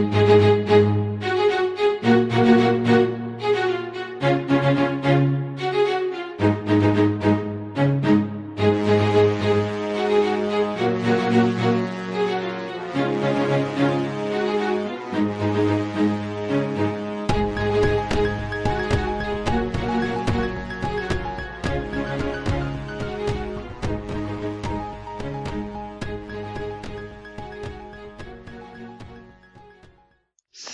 Música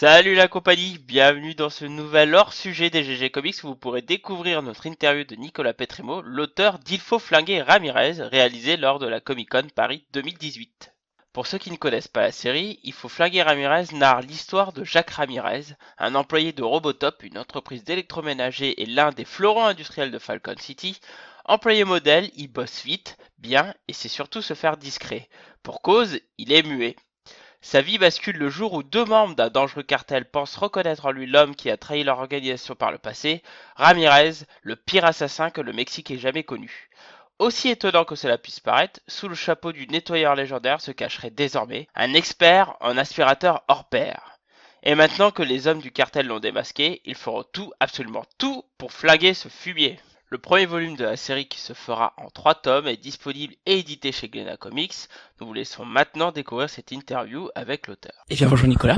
Salut la compagnie, bienvenue dans ce nouvel hors-sujet des GG Comics où vous pourrez découvrir notre interview de Nicolas Petrimo, l'auteur d'Il faut flinguer Ramirez, réalisé lors de la Comic Con Paris 2018. Pour ceux qui ne connaissent pas la série, Il faut flinguer Ramirez narre l'histoire de Jacques Ramirez, un employé de Robotop, une entreprise d'électroménager et l'un des fleurons industriels de Falcon City. Employé modèle, il bosse vite, bien et c'est surtout se faire discret. Pour cause, il est muet. Sa vie bascule le jour où deux membres d'un dangereux cartel pensent reconnaître en lui l'homme qui a trahi leur organisation par le passé, Ramirez, le pire assassin que le Mexique ait jamais connu. Aussi étonnant que cela puisse paraître, sous le chapeau du nettoyeur légendaire se cacherait désormais un expert en aspirateur hors pair. Et maintenant que les hommes du cartel l'ont démasqué, ils feront tout, absolument tout, pour flaguer ce fumier. Le premier volume de la série qui se fera en trois tomes est disponible et édité chez Glena Comics. Nous vous laissons maintenant découvrir cette interview avec l'auteur. Eh bien bonjour Nicolas.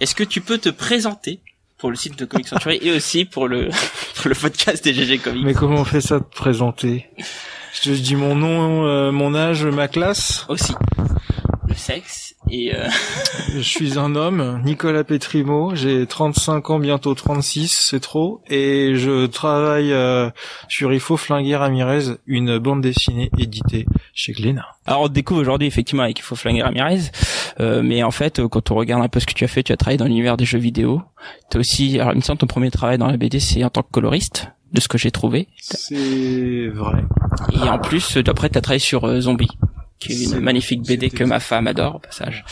Est-ce que tu peux te présenter pour le site de Comics Century et aussi pour le pour le podcast des GG Comics? Mais comment on fait ça de présenter? Je te dis mon nom, euh, mon âge, ma classe? Aussi. Sexe et euh... Je suis un homme, Nicolas Petrimo, j'ai 35 ans, bientôt 36, c'est trop, et je travaille euh, sur Il faut flinguer Ramirez, une bande dessinée éditée chez Glénat. Alors on te découvre aujourd'hui effectivement avec Il faut flinguer Ramirez, euh, mais en fait quand on regarde un peu ce que tu as fait, tu as travaillé dans l'univers des jeux vidéo, tu aussi, alors il me semble ton premier travail dans la BD c'est en tant que coloriste, de ce que j'ai trouvé. C'est vrai. Et en plus, d'après, tu as travaillé sur euh, Zombie qui est une magnifique BD que ma femme adore au passage.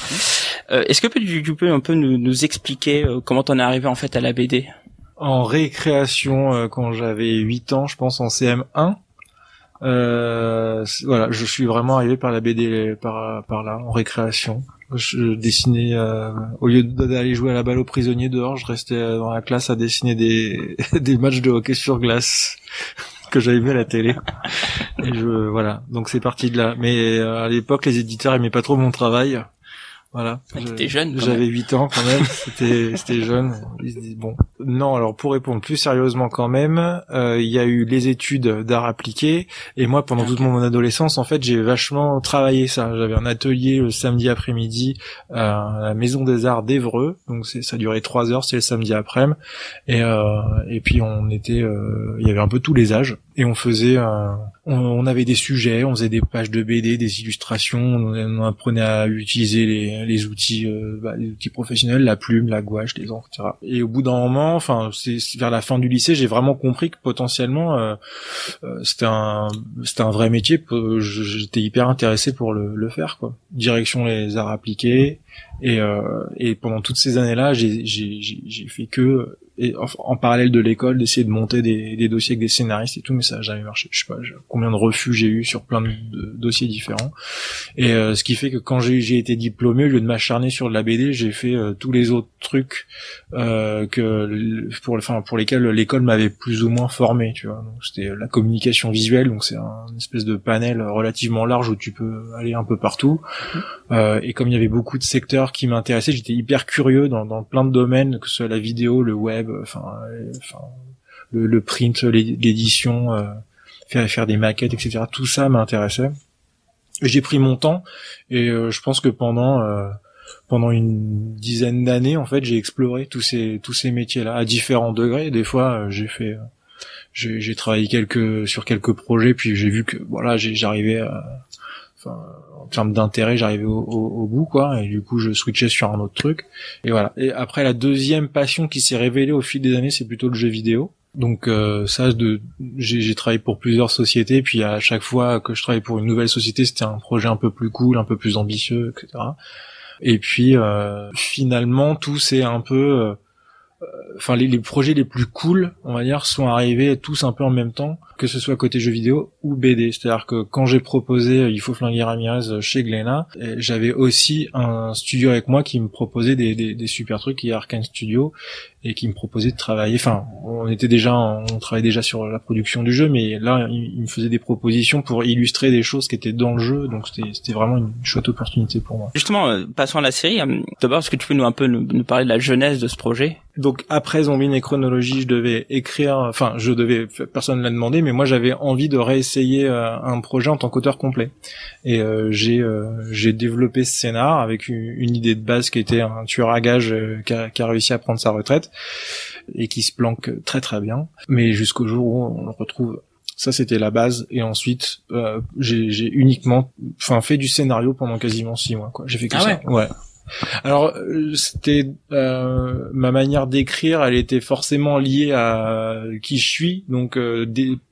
Euh, Est-ce que tu, tu, peux un peu nous, nous expliquer euh, comment t'en es arrivé en fait à la BD En récréation euh, quand j'avais 8 ans, je pense en CM1. Euh, voilà, je suis vraiment arrivé par la BD par par là en récréation. Je dessinais euh, au lieu d'aller jouer à la balle aux prisonniers dehors, je restais dans la classe à dessiner des des matchs de hockey sur glace que j'avais vu à la télé. Et je voilà, donc c'est parti de là. Mais euh, à l'époque, les éditeurs aimaient pas trop mon travail. Voilà. T'étais jeune. J'avais 8 ans quand même. C'était c'était jeune. Ils se disent bon. Non, alors pour répondre plus sérieusement quand même, euh, il y a eu les études d'art appliqué et moi pendant toute mon adolescence en fait j'ai vachement travaillé ça. J'avais un atelier le samedi après-midi à la Maison des Arts d'Evreux, donc c'est ça durait trois heures, c'est le samedi après-midi et euh, et puis on était, euh, il y avait un peu tous les âges et on faisait euh, on, avait des sujets, on faisait des pages de BD, des illustrations, on, apprenait à utiliser les, les outils euh, bah, les outils professionnels, la plume, la gouache, les encres, etc. Et au bout d'un moment, enfin c'est vers la fin du lycée, j'ai vraiment compris que potentiellement euh, euh, c'était un c'était un vrai métier, j'étais hyper intéressé pour le, le, faire quoi. Direction les arts appliqués et, et pendant toutes ces années-là, j'ai j'ai fait que et en, en, parallèle de l'école d'essayer de monter des, des, dossiers avec des scénaristes et tout mais ça n'a jamais marché. Je sais pas combien de refus j'ai eu sur plein de, dossiers différents. Et euh, ce qui fait que quand j'ai été diplômé au lieu de m'acharner sur de la BD j'ai fait euh, tous les autres trucs euh, que pour enfin pour lesquels l'école m'avait plus ou moins formé tu vois. Donc c'était la communication visuelle donc c'est un une espèce de panel relativement large où tu peux aller un peu partout. Euh, et comme il y avait beaucoup de secteurs qui m'intéressaient j'étais hyper curieux dans, dans plein de domaines que ce soit la vidéo le web enfin, enfin le, le, print, l'édition, euh, faire faire des maquettes, etc. Tout ça m'intéressait. J'ai pris mon temps et euh, je pense que pendant euh, pendant une dizaine d'années, en fait, j'ai exploré tous ces tous ces métiers-là à différents degrés. Des fois, j'ai fait j'ai travaillé quelques sur quelques projets, puis j'ai vu que voilà, j'arrivais à en termes d'intérêt, j'arrivais au, au, au, bout, quoi. Et du coup, je switchais sur un autre truc. Et voilà. Et après, la deuxième passion qui s'est révélée au fil des années, c'est plutôt le jeu vidéo. Donc euh, ça, de, j'ai travaillé pour plusieurs sociétés, puis à chaque fois que je travaillais pour une nouvelle société, c'était un projet un peu plus cool, un peu plus ambitieux, etc. Et puis euh, finalement, tout s'est un peu enfin les, les, projets les plus cool, on va dire, sont arrivés tous un peu en même temps, que ce soit côté jeux vidéo ou BD. C'est-à-dire que quand j'ai proposé euh, Il faut flinguer Ramirez chez Glénat, j'avais aussi un studio avec moi qui me proposait des, des, des super trucs, qui est Arkane Studio, et qui me proposait de travailler. Enfin, on était déjà, on travaillait déjà sur la production du jeu, mais là, il, me faisait des propositions pour illustrer des choses qui étaient dans le jeu, donc c'était vraiment une chouette opportunité pour moi. Justement, euh, passons à la série. D'abord, est-ce que tu peux nous un peu nous parler de la jeunesse de ce projet? Donc après Zombie et Chronologie, je devais écrire, enfin je devais, personne ne l'a demandé, mais moi j'avais envie de réessayer euh, un projet en tant qu'auteur complet. Et euh, j'ai euh, j'ai développé ce scénar avec une, idée de base qui était un tueur à gage qui a, qui, a, réussi à prendre sa retraite et qui se planque très très bien. Mais jusqu'au jour où on le retrouve. Ça c'était la base et ensuite j'ai uniquement, enfin fait du scénario pendant quasiment six mois quoi. J'ai fait que ah ça. Ouais. Alors euh, c'était euh, ma manière d'écrire, elle était forcément liée à qui je suis, donc euh,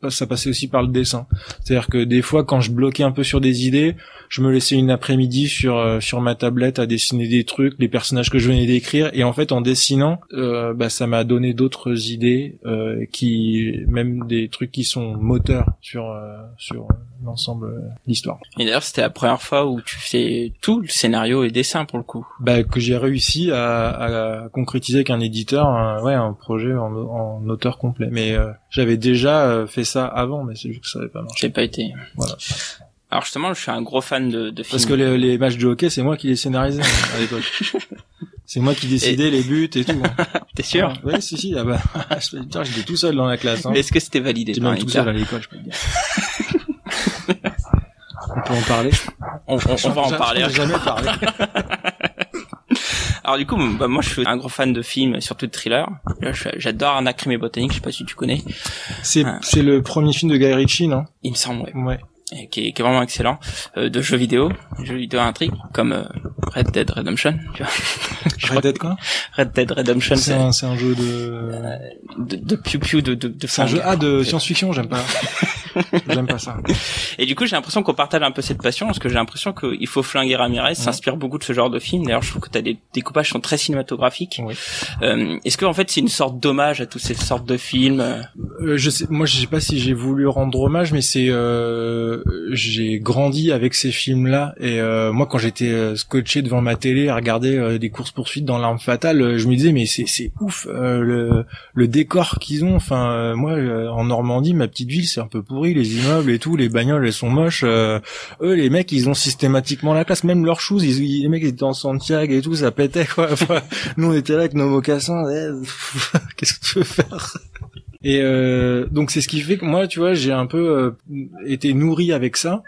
ça passait aussi par le dessin. C'est-à-dire que des fois, quand je bloquais un peu sur des idées, je me laissais une après-midi sur euh, sur ma tablette à dessiner des trucs, les personnages que je venais d'écrire, et en fait en dessinant, euh, bah, ça m'a donné d'autres idées, euh, qui même des trucs qui sont moteurs sur sur l'ensemble de l'histoire. Et d'ailleurs, c'était la première fois où tu fais tout le scénario et dessin pour le coup. Bah que j'ai réussi à, à, concrétiser avec un éditeur, un, ouais, un projet en, en auteur complet. Mais j'avais déjà fait ça avant, mais c'est juste que ça n'avait pas marché. J'ai pas été. Voilà. Alors justement, je suis un gros fan de, de films. Parce que les, matchs de hockey, c'est moi qui les scénarisais à l'époque. c'est moi qui décidais les buts et tout. Hein. T'es sûr Oui, si, si. Ah bah, j'étais tout seul dans la classe. Hein. Est-ce que c'était validé J'étais même tout seul à l'école, je peux te dire. on peut en parler On, on, va en parler. jamais parlé. Alors du coup, bah, moi je suis un gros fan de films, surtout de thrillers. J'adore Anna Crime et Botanique, je sais pas si tu connais. C'est c'est le premier film de Guy Ritchie, non? Il me semble, ouais. Ouais qui est, qui est vraiment excellent, euh, de jeux vidéo, jeux vidéo intrigue, comme euh, Red Dead Redemption, tu vois. Red Dead quoi? Red Dead Redemption. C'est un, un jeu de... Euh, de... de piou piou, de... de, de c'est un jeu, ah, de science-fiction, j'aime pas. j'aime pas ça. Et du coup, j'ai l'impression qu'on partage un peu cette passion, parce que j'ai l'impression qu'il faut flinguer Ramirez, s'inspire beaucoup de ce genre de film. D'ailleurs, je trouve que t'as des découpages qui sont très cinématographiques. Oui. Euh, est-ce que en fait, c'est une sorte d'hommage à toutes ces sortes de films? Euh, Je sais, moi, je sais pas si j'ai voulu rendre hommage, mais c'est, euh, j'ai grandi avec ces films-là. Et euh, moi, quand j'étais euh, scotché devant ma télé à regarder euh, des courses poursuites dans l'arme fatale, je me disais mais c'est c'est ouf le le décor qu'ils ont. Enfin, moi en Normandie, ma petite ville, c'est un peu pourri, les immeubles et tout, les bagnoles elles sont moches. eux, les mecs, ils ont systématiquement la classe. Même leurs shoes, ils, les mecs ils étaient en Santiago et tout, ça pétait quoi. nous on était là avec nos mocassins. Eh, qu'est-ce que tu veux faire? Et euh, donc c'est ce qui fait que moi, tu vois, j'ai un peu euh, été nourri avec ça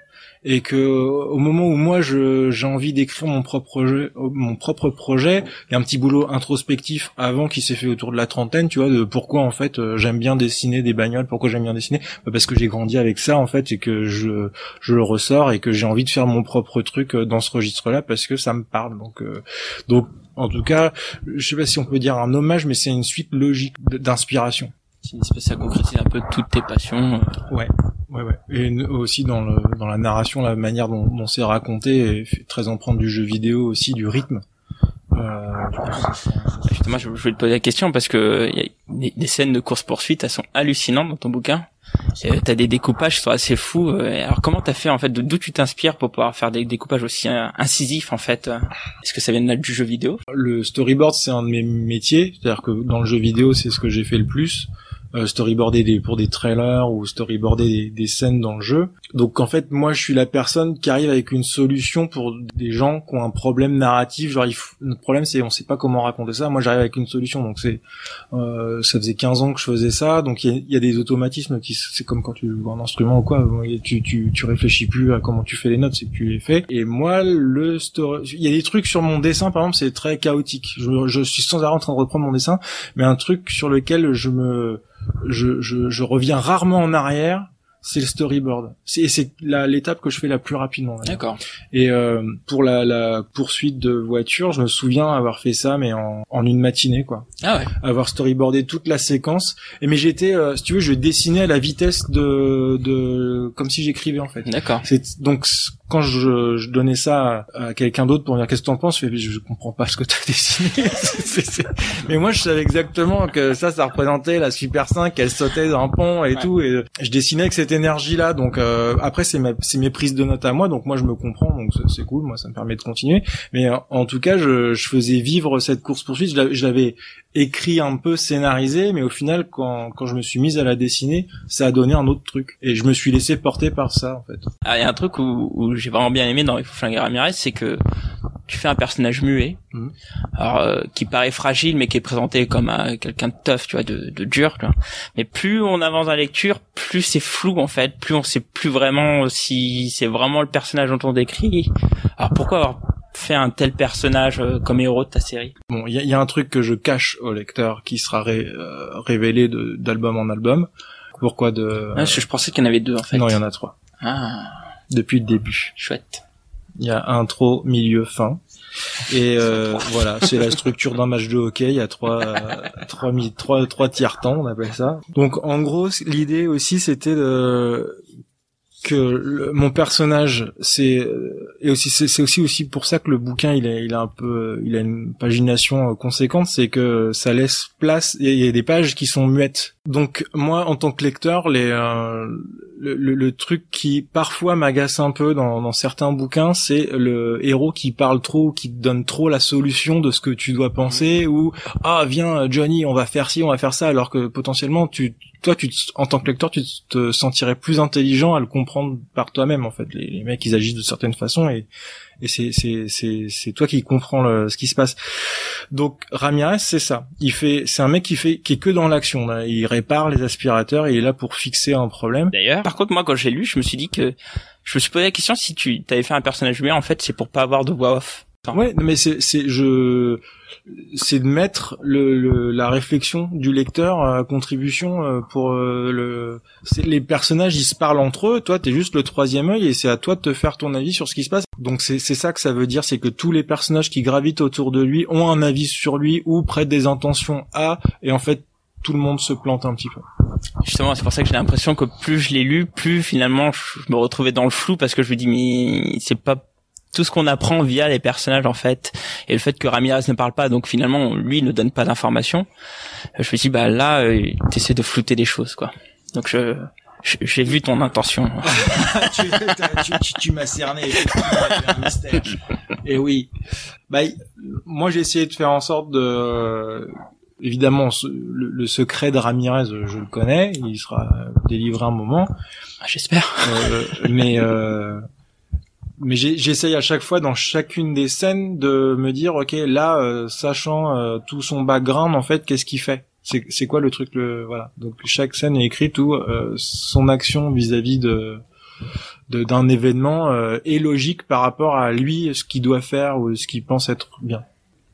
et que au moment où moi j'ai envie d'écrire mon propre jeu, mon propre projet, il y a un petit boulot introspectif avant qui s'est fait autour de la trentaine, tu vois, de pourquoi en fait euh, j'aime bien dessiner des bagnoles, pourquoi j'aime bien dessiner, bah, parce que j'ai grandi avec ça en fait et que je je le ressors et que j'ai envie de faire mon propre truc dans ce registre-là parce que ça me parle. Donc donc en tout cas, je sais pas si on peut dire un hommage, mais c'est une suite logique d'inspiration. C'est une espèce, ça concrétise un peu toutes tes passions. Euh. Ouais, ouais, ouais. Et aussi dans le dans la narration, la manière dont, dont c'est raconté est très empreinte du jeu vidéo aussi, du rythme. Euh, Justement, je voulais te poser la question parce que y a des, des scènes de course poursuite, elles sont hallucinantes dans ton bouquin. Euh, t'as des découpages qui sont assez fous. Euh, alors comment t'as fait en fait D'où tu t'inspires pour pouvoir faire des découpages aussi incisifs en fait Est-ce que ça vient de du jeu vidéo? Le storyboard c'est un de mes métiers, c'est-à-dire que dans le jeu vidéo c'est ce que j'ai fait le plus euh, storyboarder des, pour des trailers ou storyboarder des, des, scènes dans le jeu. Donc en fait, moi, je suis la personne qui arrive avec une solution pour des gens qui ont un problème narratif. Genre, il notre problème, c'est on sait pas comment raconter ça. Moi, j'arrive avec une solution. Donc c'est, euh, ça faisait 15 ans que je faisais ça. Donc il y a, des automatismes qui, c'est comme quand tu joues un instrument ou quoi. Tu, tu, tu réfléchis plus à comment tu fais les notes, c'est que tu les fais. Et moi, le story, il y a des trucs sur mon dessin, par exemple, c'est très chaotique. Je, je suis sans arrêt en train de reprendre mon dessin, mais un truc sur lequel je me je, je, je reviens rarement en arrière c'est le storyboard. C'est c'est l'étape que je fais la plus rapidement. D'accord. Et euh, pour la, la, poursuite de voiture, je me souviens avoir fait ça, mais en, en une matinée, quoi. Ah ouais. Avoir storyboardé toute la séquence. Et mais j'étais, euh, si tu veux, je dessinais à la vitesse de, de comme si j'écrivais en fait. D'accord. C'est donc quand je, je donnais ça à, quelqu'un d'autre pour dire qu'est-ce que t'en penses, je, fais, je comprends pas ce que t'as dessiné. Mais moi, je savais exactement que ça, ça représentait la Super 5, qu'elle sautait d'un pont et tout, et je dessinais avec cette énergie-là. Donc euh, après, c'est c'est mes prises de notes à moi, donc moi je me comprends, donc c'est cool, moi ça me permet de continuer. Mais en tout cas, je, je faisais vivre cette course poursuite. Je l'avais écrit un peu scénarisé, mais au final, quand, quand je me suis mise à la dessiner, ça a donné un autre truc. Et je me suis laissé porter par ça, en fait. Ah, il y a un truc où, où j'ai vraiment bien aimé dans Il faut flinguer Ramirez, c'est que tu fais un personnage muet, mhm. alors euh, qui paraît fragile, mais qui est présenté comme quelqu'un de tough, tu vois, de, de dur. Tu vois. Mais plus on avance dans la lecture, plus c'est flou en fait, plus on sait plus vraiment si c'est vraiment le personnage dont on décrit. Alors pourquoi avoir fait un tel personnage euh, comme héros de ta série? Bon, il y a, un truc que je cache au lecteur qui sera euh, révélé d'album en album. Pourquoi de ah, je, pensais qu'il y en avait deux en fait. Non, il y en a trois. Ah. Depuis le début. Chouette. Il y a intro, milieu, fin. Et euh, voilà, c'est la structure d'un match de hockey. Il y a trois, trois, trois, trois tiers temps, on appelle ça. Donc en gros, l'idée aussi, c'était de que mon personnage c'est et aussi c'est aussi aussi pour ça que le bouquin il est il a un peu il a une pagination euh, conséquente c'est que ça laisse place il y a des pages qui sont muettes donc moi en tant que lecteur les euh, le, le, truc qui parfois m'agace un peu dans, dans certains bouquins c'est le héros qui parle trop qui te donne trop la solution de ce que tu dois penser ou ah viens Johnny on va faire ci on va faire ça alors que potentiellement tu toi, tu en tant que lecteur, tu te sentirais plus intelligent à le comprendre par toi-même. En fait, les, mecs, ils agissent de certaines façons et, et c'est c'est c'est c'est toi qui comprends le, ce qui se passe. Donc Ramirez, c'est ça. Il fait, c'est un mec qui fait qui est que dans l'action. Il répare les aspirateurs et il est là pour fixer un problème. D'ailleurs, par contre, moi, quand j'ai lu, je me suis dit que je me suis posé la question si tu t'avais fait un personnage humain, en fait, c'est pour pas avoir de voix off. Ouais, mais c'est c'est je c'est de mettre le, la réflexion du lecteur à contribution euh, pour euh, le les personnages ils se parlent entre eux. Toi t'es juste le troisième œil et c'est à toi de te faire ton avis sur ce qui se passe. Donc c'est c'est ça que ça veut dire c'est que tous les personnages qui gravitent autour de lui ont un avis sur lui ou prêtent des intentions à et en fait tout le monde se plante un petit peu. Justement c'est pour ça que j'ai l'impression que plus je l'ai lu plus finalement je me retrouvais dans le flou parce que je me dis mais c'est pas tout ce qu'on apprend via les personnages en fait et le fait que Ramirez ne parle pas donc finalement lui ne donne pas d'informations je me dis bah là euh, t'essaies de flouter des choses quoi donc je j'ai vu ton intention. tu, tu, m'as cerné, un mystère. Et oui, bah moi j'ai essayé de faire en sorte de évidemment le, secret de Ramirez je le connais, il sera délivré un moment. Ah, j'espère. Euh, mais euh, mais j'essaye à chaque fois dans chacune des scènes de me dire ok là euh, sachant euh, tout son background en fait qu'est-ce qu'il fait? C'est quoi le truc le voilà. Donc chaque scène est écrite où euh, son action vis-à-vis de d'un événement est logique par rapport à lui ce qu'il doit faire ou ce qu'il pense être bien.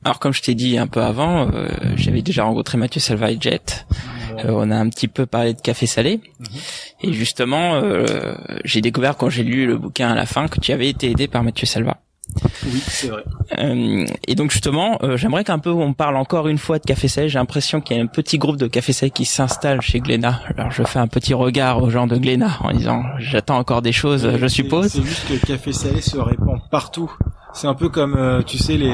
Alors comme je t'ai dit un peu avant, euh, j'avais déjà rencontré Mathieu Salva et Jet. Euh, on a un petit peu parlé de café salé. Mhm. Et justement, euh, j'ai découvert quand j'ai lu le bouquin à la fin que tu avais été aidé par Mathieu Salva. Oui, c'est vrai. et donc justement, j'aimerais qu'un peu on parle encore une fois de café salé. J'ai l'impression qu'il y a un petit groupe de café salé qui s'installe chez Glénat. Alors je fais un petit regard aux gens de Glénat en disant j'attends encore des choses, je suppose. C'est juste que le café salé se répand partout. C'est un peu comme, tu sais, les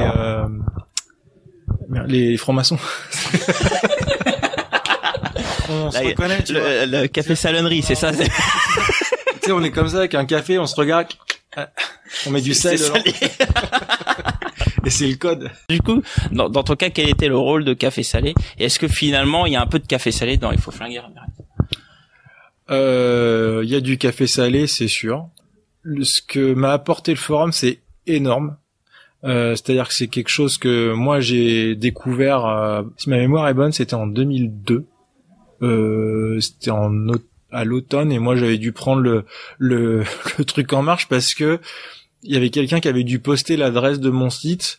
les francs-maçons. on se reconnaît, tu le, café salonnerie, c'est ça. tu sais, on est comme ça avec un café, on se regarde, on met du sel. Et c'est le code. Du coup, dans, dans, ton cas, quel était le rôle de café salé? Et est-ce que finalement, il y a un peu de café salé dans Il faut flinguer euh, Il y a du café salé, c'est sûr. Ce que m'a apporté le forum, c'est énorme. Euh, c'est-à-dire que c'est quelque chose que moi j'ai découvert. Euh, si ma mémoire est bonne, c'était en 2002. Euh, c'était en à l'automne et moi j'avais dû prendre le, le, le truc en marche parce que il y avait quelqu'un qui avait dû poster l'adresse de mon site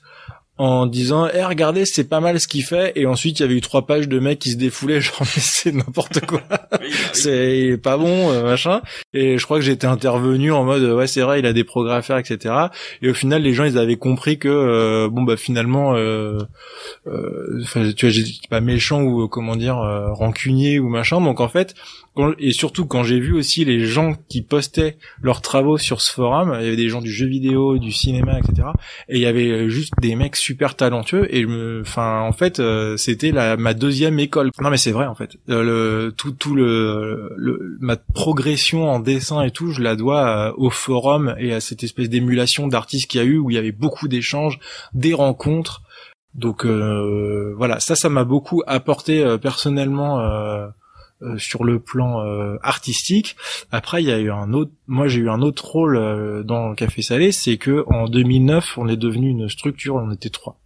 en disant eh regardez c'est pas mal ce qu'il fait. Et ensuite il y avait eu trois pages de mecs qui se défoulaient genre mais c'est n'importe quoi. C'est pas bon euh, machin. Et je crois que j'étais intervenu en mode ouais c'est vrai il a des progrès à faire etc et au final les gens ils avaient compris que euh, bon bah finalement euh, euh, tu vois j'étais pas méchant ou euh, comment dire rancunier ou machin. Donc en fait et surtout quand j'ai vu aussi les gens qui postaient leurs travaux sur ce forum il y avait des gens du jeu vidéo du cinéma etc et il y avait juste des mecs super talentueux et enfin en fait c'était la ma deuxième école. Non mais c'est vrai en fait. Le tout tout le, le, ma progression en dessin et tout je la dois au forum et à cette espèce d'émulation d'artistes qu'il y a eu où il y avait beaucoup d'échanges des rencontres. Donc euh, voilà, ça, ça m'a beaucoup apporté euh, personnellement euh, sur le plan artistique. Après, il y a eu un autre, moi j'ai eu un autre rôle dans le Café Salé, c'est que en 2009, on est devenu une structure, on était trois.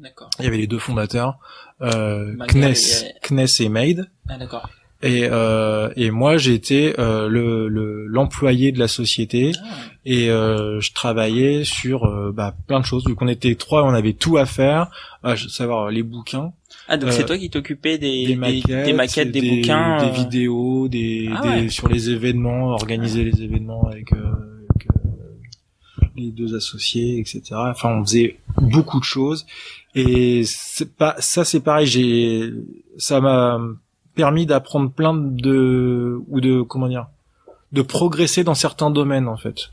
D'accord. Il y avait les deux fondateurs, euh, Kness, Kness et Maid. Ah d'accord. Et, euh, et moi j'étais euh, le l'employé de la société ah. et euh, je travaillais sur euh, bah, plein de choses vu qu'on était trois on avait tout à faire à savoir les bouquins ah donc c'est euh, toi qui t'occupais des, des, maquettes, des, maquettes, des, bouquins des euh. vidéos des, ah sur les événements organiser les événements avec, avec les deux associés etc enfin on faisait beaucoup de choses et c'est pas ça c'est pareil j'ai ça m'a permis d'apprendre plein de ou de comment dire de progresser dans certains domaines en fait.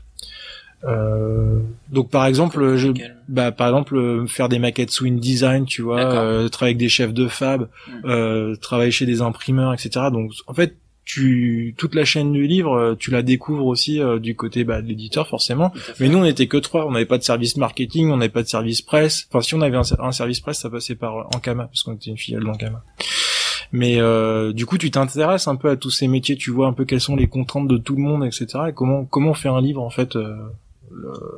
Euh, donc par exemple, je, bah par exemple faire des maquettes sous InDesign, tu vois, euh, travailler avec des chefs de fab, hmm. euh, travailler chez des imprimeurs, etc. Donc en fait, tu toute la chaîne du livre, tu la découvres aussi euh, du côté bah, de l'éditeur forcément. Mais nous on n'était que trois, on n'avait pas de service marketing, on n'avait pas de service presse. Enfin si on avait un, un service presse, ça passait par Ankama parce qu'on était une filiale d'Ankama. Mais euh, du coup, tu t'intéresses un peu à tous ces métiers, tu vois un peu quelles sont les contraintes de tout le monde, etc. Et comment comment faire un livre en fait euh,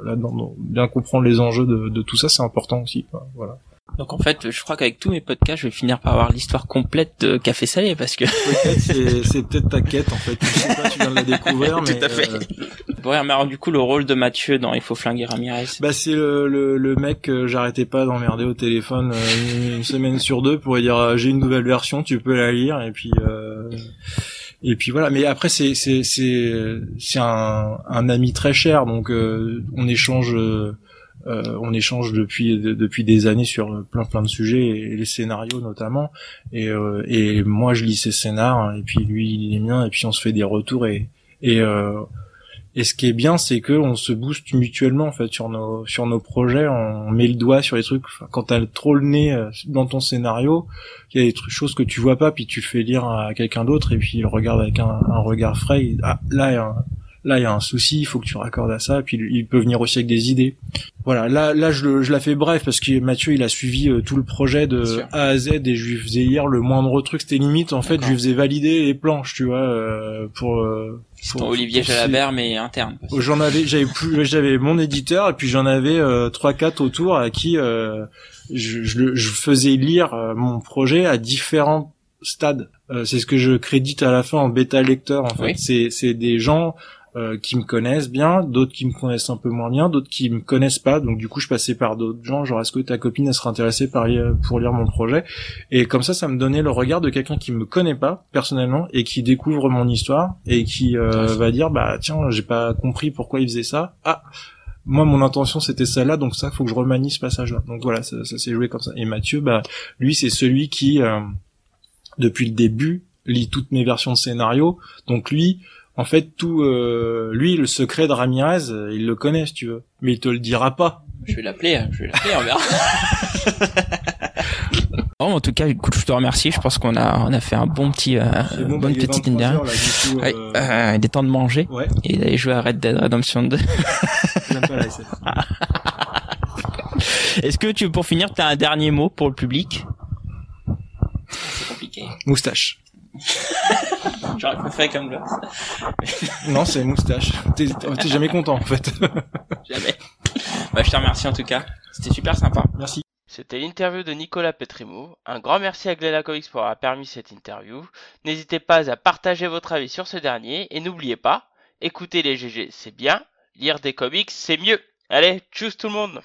là-dedans. Bien comprendre les enjeux de, de tout ça, c'est important aussi. Voilà. Donc en fait, je crois qu'avec tous mes podcasts, je vais finir par avoir l'histoire complète de Café Salé parce que c'est peut-être ta quête en fait. Tu sais pas, tu viens de la découvrir, mais. Tout à fait. Euh... Ouais, mais alors du coup, le rôle de Mathieu dans Il faut flinguer Ramirez. Bah c'est le, le, le, mec que j'arrêtais pas d'emmerder au téléphone euh, une, semaine sur deux pour lui dire euh, j'ai une nouvelle version, tu peux la lire et puis. Euh... Et puis voilà, mais après c'est c'est c'est c'est un, un ami très cher, donc euh, on échange euh, on échange depuis depuis des années sur plein plein de sujets et les scénarios notamment. Et euh, et moi je lis ses scénars et puis lui il lit les miens et puis on se fait des retours et et euh, et ce qui est bien, c'est que on se booste mutuellement en fait sur nos sur nos projets. On met le doigt sur les trucs. quand t'as trop le nez dans ton scénario, il y a des trucs, choses que tu vois pas, puis tu fais lire à quelqu'un d'autre et puis il regarde avec un, regard frais. ah là, il y a un, là il y a un souci, il faut que tu raccordes à ça, puis il peut venir aussi avec des idées. Voilà, là là je, je la fais bref parce que Mathieu il a suivi euh, tout le projet de A à Z et je lui faisais hier le moindre truc, c'était limite en fait, je lui faisais valider les planches, tu vois, euh, pour, euh, pour Olivier Jalabert mais interne. J'en avais j'avais plus j'avais mon éditeur et puis j'en avais trois quatre autour à qui je, je, je faisais lire mon projet à différents stades. c'est ce que je crédite à la fin en bêta lecteur en fait. C'est c'est des gens euh, qui me connaissent bien, d'autres qui me connaissent un peu moins bien, d'autres qui me connaissent pas. Donc du coup, je passais par d'autres gens. Genre, est-ce que ta copine elle serait intéressée par pour lire mon projet? Et comme ça, ça me donnait le regard de quelqu'un qui me connaît pas personnellement et qui découvre mon histoire et qui euh, va dire bah tiens, j'ai pas compris pourquoi il faisait ça. Ah moi mon intention c'était celle-là donc ça faut que je remanie ce passage là donc voilà ça, ça s'est joué comme ça et Mathieu bah lui c'est celui qui euh, depuis le début lit toutes mes versions de scénario donc lui en fait, tout, euh, lui, le secret de Ramirez, euh, il le connaît, si tu veux, mais il te le dira pas. Je vais l'appeler, hein, je vais l'appeler, on verra. Bon, en tout cas, écoute, je te remercie. Je pense qu'on a, on a fait un bon petit, euh, bonne petite interview. Ouais, euh, il est temps de manger ouais. et d'aller jouer à Red Dead Redemption 2. Est-ce que tu, pour finir, tu as un dernier mot pour le public? C'est compliqué. Moustache. J'aurais préféré comme là. non, c'est moustache. T'es jamais content en fait. jamais. Bah, je te remercie en tout cas. C'était super sympa. Merci. C'était l'interview de Nicolas Petrimo. Un grand merci à Glenda Comics pour avoir permis cette interview. N'hésitez pas à partager votre avis sur ce dernier et n'oubliez pas, écouter les GG c'est bien, lire des comics c'est mieux. Allez, tchuss tout le monde